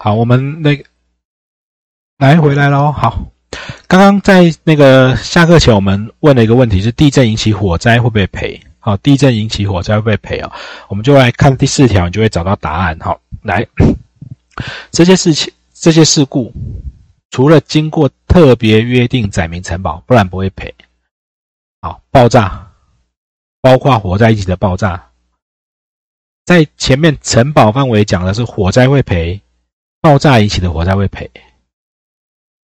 好，我们那个来回来喽。好，刚刚在那个下课前，我们问了一个问题：是地震引起火灾会不会赔？好，地震引起火灾会不会赔啊？我们就来看第四条，你就会找到答案。好，来，这些事情、这些事故，除了经过特别约定载明承保，不然不会赔。好，爆炸，包括火灾引起的爆炸，在前面承保范围讲的是火灾会赔。爆炸引起的火灾会赔，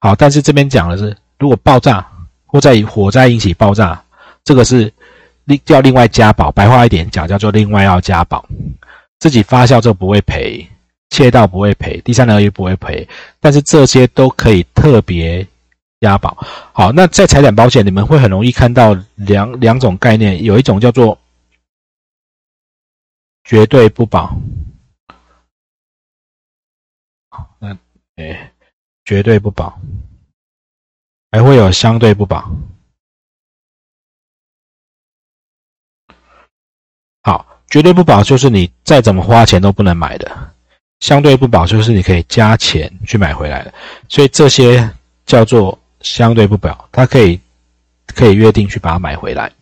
好，但是这边讲的是，如果爆炸或在火灾引起爆炸，这个是另叫另外加保。白话一点讲，叫做另外要加保。自己发酵就不会赔，窃盗不会赔，第三人也不会赔，但是这些都可以特别加保。好，那在财产保险，你们会很容易看到两两种概念，有一种叫做绝对不保。那，哎，绝对不保，还会有相对不保。好，绝对不保就是你再怎么花钱都不能买的，相对不保就是你可以加钱去买回来的。所以这些叫做相对不保，它可以可以约定去把它买回来。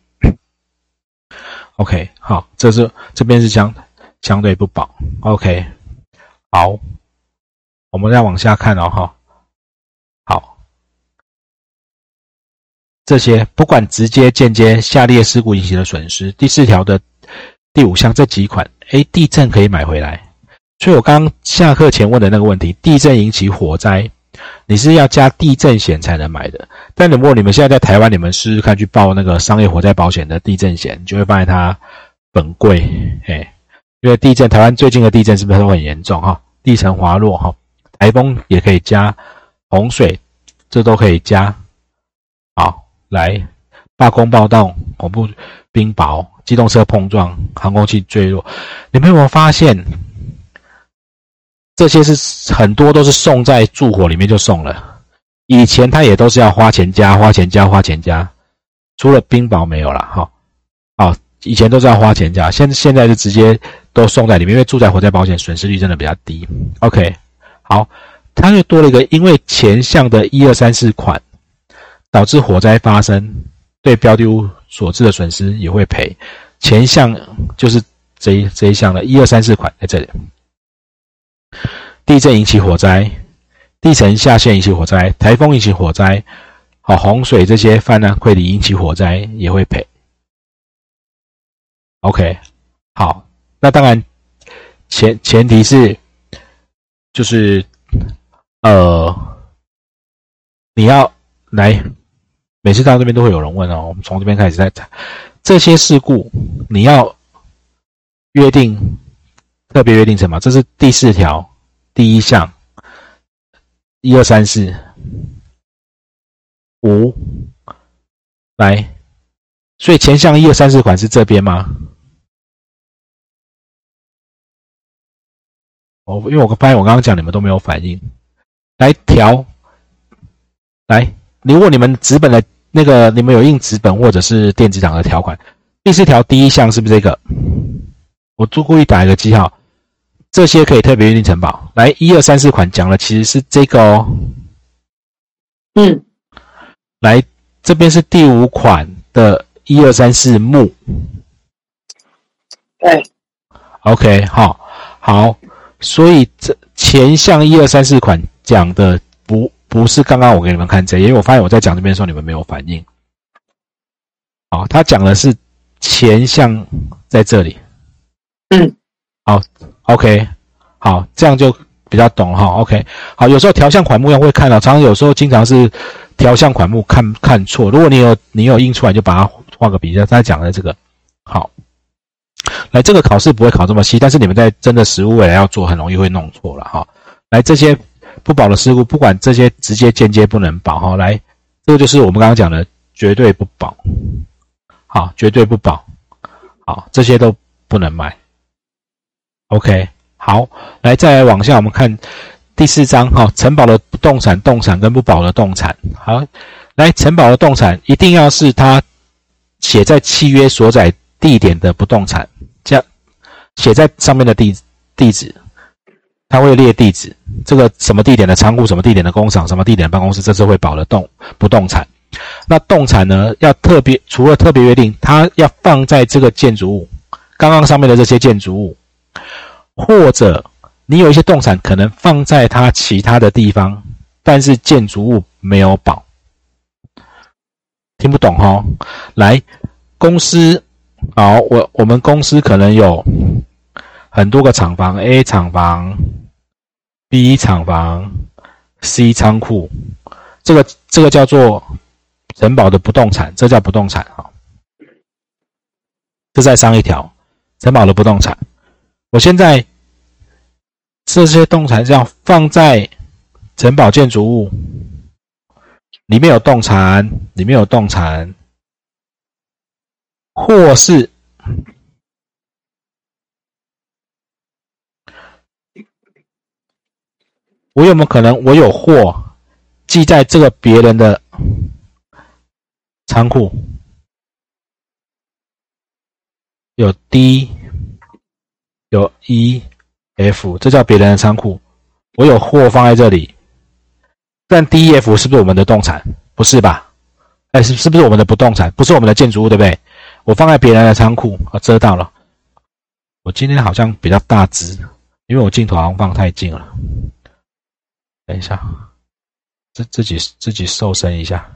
OK，好，这是这边是相相对不保。OK，好。我们再往下看哦，哈，好，这些不管直接、间接，下列事故引起的损失，第四条的第五项这几款，哎，地震可以买回来。所以我刚下课前问的那个问题，地震引起火灾，你是要加地震险才能买的。但如果你们现在在台湾，你们试试看去报那个商业火灾保险的地震险，就会发现它本贵，哎，因为地震，台湾最近的地震是不是都很严重哈？地层滑落哈。台风也可以加，洪水这都可以加。好，来罢工暴动、恐怖冰雹、机动车碰撞、航空器坠落，你们有没有发现？这些是很多都是送在住火里面就送了。以前他也都是要花钱加、花钱加、花钱加，除了冰雹没有了哈。啊，以前都是要花钱加，现现在是直接都送在里面，因为住宅火灾保险损失率真的比较低。OK。好，它又多了一个，因为前项的一二三四款导致火灾发生，对标的物所致的损失也会赔。前项就是这一这一项的一二三四款在这里。地震引起火灾，地层下陷引起火灾，台风引起火灾，好洪水这些泛滥溃堤引起火灾也会赔。OK，好，那当然前前提是。就是，呃，你要来，每次到这边都会有人问哦。我们从这边开始在谈这些事故，你要约定特别约定什么？这是第四条第一项，一二三四五，来，所以前项一二三四款是这边吗？哦，因为我发现我刚刚讲你们都没有反应，来调，来，如果你们纸本的那个，你们有印纸本或者是电子档的条款，第四条第一项是不是这个？我就故意打一个记号，这些可以特别约定承保。来，一二三四款讲的其实是这个哦，嗯，来这边是第五款的一二三四目，对，OK，好，好。所以这前项一二三四款讲的不不是刚刚我给你们看这，因为我发现我在讲这边的时候你们没有反应。好，他讲的是前项在这里。嗯，好，OK，好，这样就比较懂哈。OK，好，有时候调项款目要会看到，常常有时候经常是调项款目看看错。如果你有你有印出来，就把它画个笔，他讲的这个好。来，这个考试不会考这么细，但是你们在真的实物未来要做，很容易会弄错了哈。来，这些不保的事故，不管这些直接间接不能保哈。来，这个就是我们刚刚讲的绝对不保，好，绝对不保，好，这些都不能买。OK，好，来再来往下，我们看第四章哈，承保的不动产、动产跟不保的动产。好，来承保的动产一定要是他写在契约所载。地点的不动产，写在上面的地地址，它会列地址，这个什么地点的仓库，什么地点的工厂，什么地点的办公室，这是会保的动不动产。那动产呢，要特别除了特别约定，它要放在这个建筑物，刚刚上面的这些建筑物，或者你有一些动产可能放在它其他的地方，但是建筑物没有保。听不懂哈？来，公司，好，我我们公司可能有很多个厂房，A 厂房。B 厂房，C 仓库，这个这个叫做城堡的不动产，这叫不动产啊。这再上一条，城堡的不动产。我现在这些动产这样放在城堡建筑物里面有动产，里面有动产，或是。我有没有可能，我有货寄在这个别人的仓库？有 D，有 E、F，这叫别人的仓库。我有货放在这里，但 D、E、F 是不是我们的动产？不是吧？哎，是是不是我们的不动产？不是我们的建筑物，对不对？我放在别人的仓库，我遮到了。我今天好像比较大只，因为我镜头好像放太近了。等一下，自自己自己瘦身一下，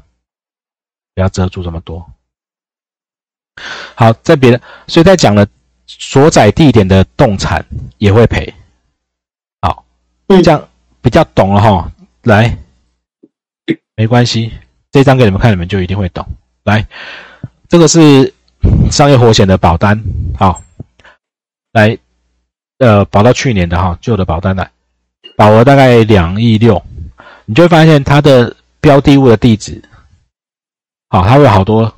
不要遮住这么多。好，在别的，所以在讲了所在地点的动产也会赔。好，这样比较懂了哈。来，没关系，这张给你们看，你们就一定会懂。来，这个是商业火险的保单。好，来，呃，保到去年的哈，旧的保单来。保额大概两亿六，你就会发现它的标的物的地址，好，它会有好多，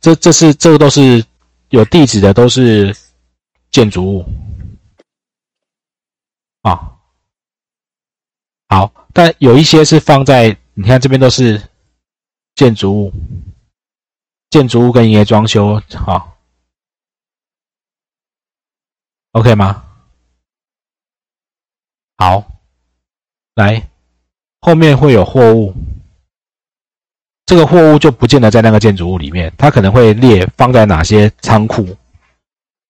这这是这个都是有地址的，都是建筑物，啊，好，但有一些是放在，你看这边都是建筑物，建筑物跟营业装修，好，OK 吗？好，来，后面会有货物，这个货物就不见得在那个建筑物里面，它可能会列放在哪些仓库。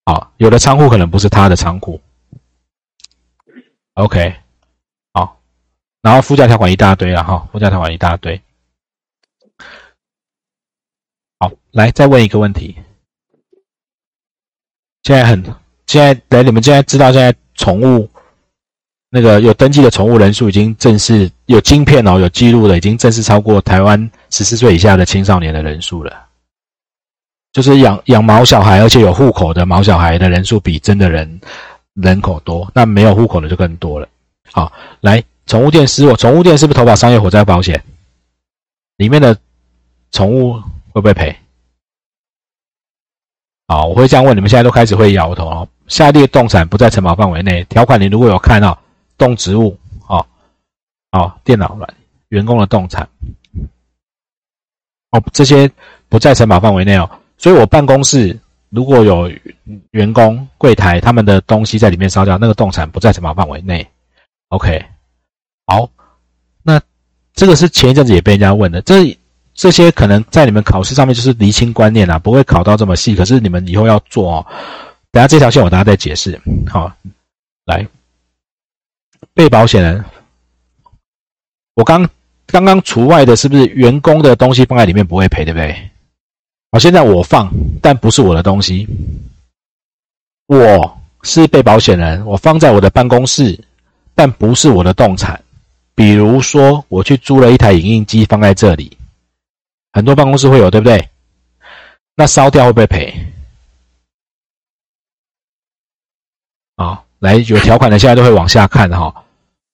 好，有的仓库可能不是他的仓库。OK，好，然后附加条款一大堆了哈，附加条款一大堆。好，来再问一个问题，现在很，现在来，你们现在知道现在宠物。那个有登记的宠物人数已经正式有晶片哦，有记录的已经正式超过台湾十四岁以下的青少年的人数了。就是养养毛小孩，而且有户口的毛小孩的人数比真的人人口多，那没有户口的就更多了。好，来宠物店失火，宠物店是不是投保商业火灾保险？里面的宠物会不会赔？好，我会这样问，你们现在都开始会摇头哦。下列动产不在承保范围内，条款你如果有看到。动植物，哦，哦，电脑软员工的动产，哦，这些不在承保范围内哦。所以我办公室如果有员工柜台他们的东西在里面烧掉，那个动产不在承保范围内。OK，好，那这个是前一阵子也被人家问的，这这些可能在你们考试上面就是厘清观念啦，不会考到这么细。可是你们以后要做哦，等下这条线我等下再解释。好，来。被保险人，我刚刚刚除外的是不是员工的东西放在里面不会赔，对不对？好，现在我放，但不是我的东西，我是被保险人，我放在我的办公室，但不是我的动产。比如说，我去租了一台影印机放在这里，很多办公室会有，对不对？那烧掉会不会赔？啊？来有条款的，现在都会往下看哈。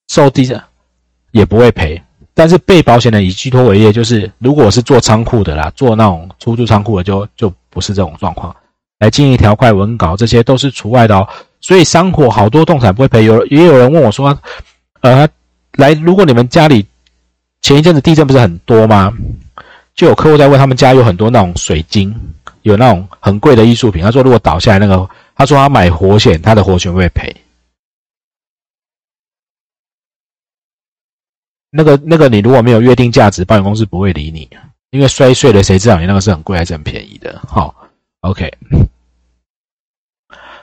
受地震也不会赔，但是被保险人以寄托为业，就是如果是做仓库的啦，做那种出租仓库的，就就不是这种状况。来进行条块文稿，这些都是除外的哦。所以山火好多动产不会赔。有也有人问我说，呃，来，如果你们家里前一阵子地震不是很多吗？就有客户在问，他们家有很多那种水晶，有那种很贵的艺术品，他说如果倒下来那个。他说他买活险，他的活险会赔。那个那个，你如果没有约定价值，保险公司不会理你，因为摔碎了，谁知道你那个是很贵还是很便宜的？好，OK，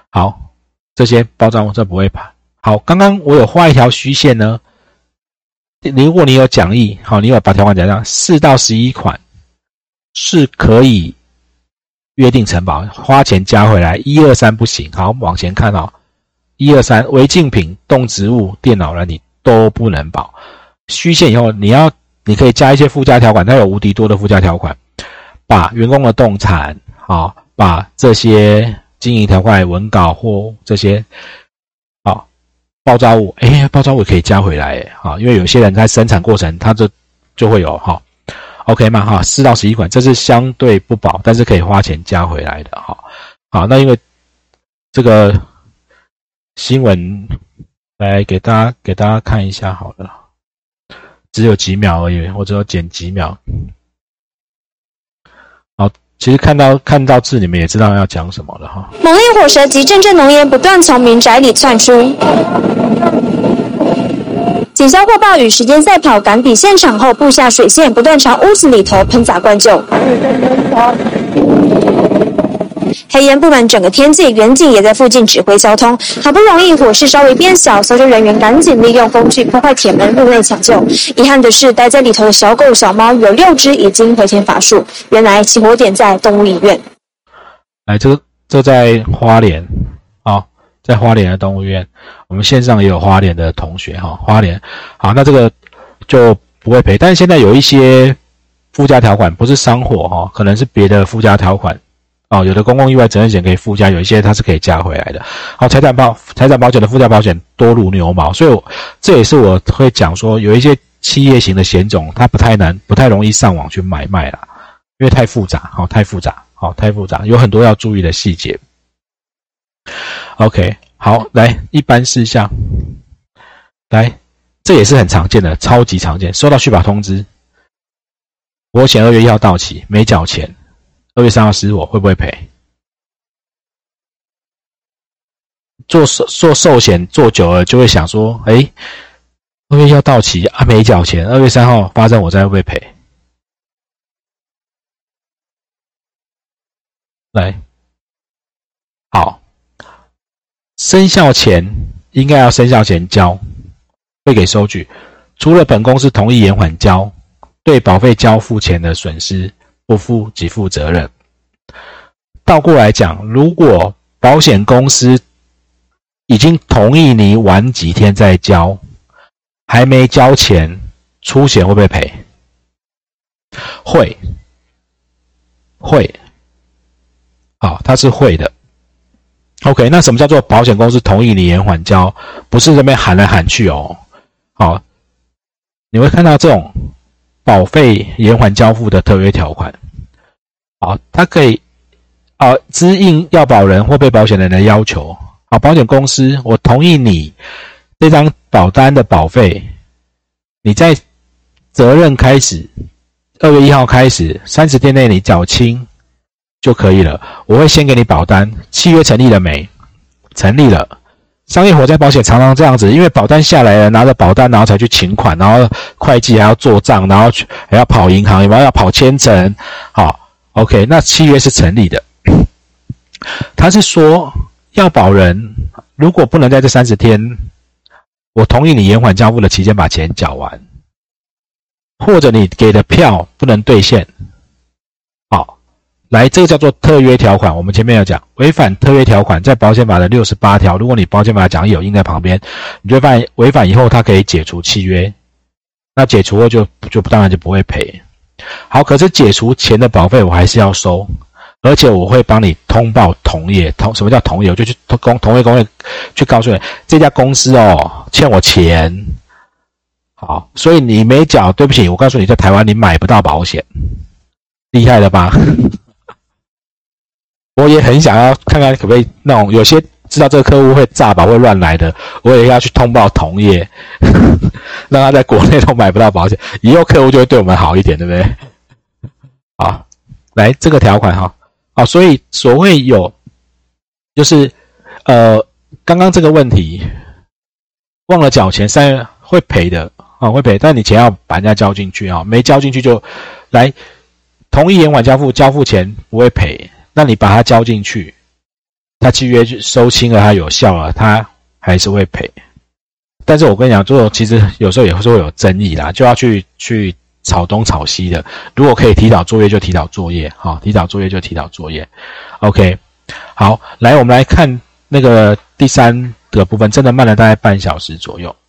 好，这些包装这不会怕。好，刚刚我有画一条虚线呢。如果你有讲义，好，你有把条款讲上，四到十一款是可以约定承保，花钱加回来，一二三不行。好，往前看哦，一二三违禁品、动植物、电脑软体都不能保。虚线以后，你要你可以加一些附加条款，它有无敌多的附加条款，把员工的动产，啊，把这些经营条款、文稿或这些，啊，爆炸物，哎，爆炸物可以加回来，啊，因为有些人在生产过程，他就就会有哈，OK 吗？哈，四到十一款，这是相对不保，但是可以花钱加回来的，哈，好，那因为这个新闻来给大家给大家看一下，好了。只有几秒而已，我只有剪几秒。好，其实看到看到字，你们也知道要讲什么了哈。猛烈火舌及阵阵浓烟不断从民宅里窜出，警消获暴雨时间赛跑赶抵现场后，布下水线，不断朝屋子里头喷洒灌救。黑烟布满整个天际，远景也在附近指挥交通。好不容易火势稍微变小，搜救人员赶紧利用工具破坏铁门入内抢救。遗憾的是，待在里头的小狗、小猫有六只已经回天乏术。原来起火点在动物医院。哎，这个这在花莲啊，在花莲的动物园。我们线上也有花莲的同学哈，花莲好，那这个就不会赔。但是现在有一些附加条款，不是伤火哈，可能是别的附加条款。哦，有的公共意外责任险可以附加，有一些它是可以加回来的。好，财产保财产保险的附加保险多如牛毛，所以这也是我会讲说，有一些企业型的险种，它不太难，不太容易上网去买卖啦，因为太复杂，好，太复杂，好，太复杂，有很多要注意的细节。OK，好，来一般事项，来，这也是很常见的，超级常见，收到续保通知，我险二月一号到期，没缴钱。二月三号失我会不会赔？做寿做寿险做久了就会想说：哎，二月要到期啊，没缴钱，二月三号发生，我再会不会赔？来，好，生效前应该要生效前交，会给收据。除了本公司同意延缓交，对保费交付前的损失。不负给付责任。倒过来讲，如果保险公司已经同意你晚几天再交，还没交钱，出险会不会赔？会，会。好，它是会的。OK，那什么叫做保险公司同意你延缓交？不是这边喊来喊去哦。好，你会看到这种。保费延缓交付的特约条款，好，它可以啊，支应要保人或被保险人的要求。好，保险公司，我同意你这张保单的保费，你在责任开始二月一号开始三十天内你缴清就可以了。我会先给你保单，契约成立了没？成立了。商业火灾保险常常这样子，因为保单下来了，拿着保单，然后才去请款，然后会计还要做账，然后去还要跑银行，有没有要跑签证？好，OK，那契约是成立的。他是说，要保人如果不能在这三十天，我同意你延缓交付的期间把钱缴完，或者你给的票不能兑现。来，这个叫做特约条款。我们前面有讲，违反特约条款，在保险法的六十八条，如果你保险法讲有印在旁边，你就发现违反以后，它可以解除契约。那解除后就就当然就不会赔。好，可是解除前的保费我还是要收，而且我会帮你通报同业。同什么叫同业？我就去同同业公会去告诉你，这家公司哦欠我钱。好，所以你没缴，对不起，我告诉你，在台湾你买不到保险，厉害了吧？我也很想要看看可不可以那种有些知道这个客户会炸保会乱来的，我也要去通报同业，让他在国内都买不到保险，以后客户就会对我们好一点，对不对？好，来这个条款哈，好，所以所谓有就是呃，刚刚这个问题忘了缴钱，三月会赔的啊，会赔，但你钱要把人家交进去啊，没交进去就来同意延缓交付，交付钱不会赔，那你把它交进去，他契约收清了，它有效了，他还是会赔。但是我跟你讲，这种其实有时候也会会有争议啦，就要去去炒东炒西的。如果可以提早作业，就提早作业，哈，提早作业就提早作业。OK，好，来我们来看那个第三个部分，真的慢了大概半小时左右。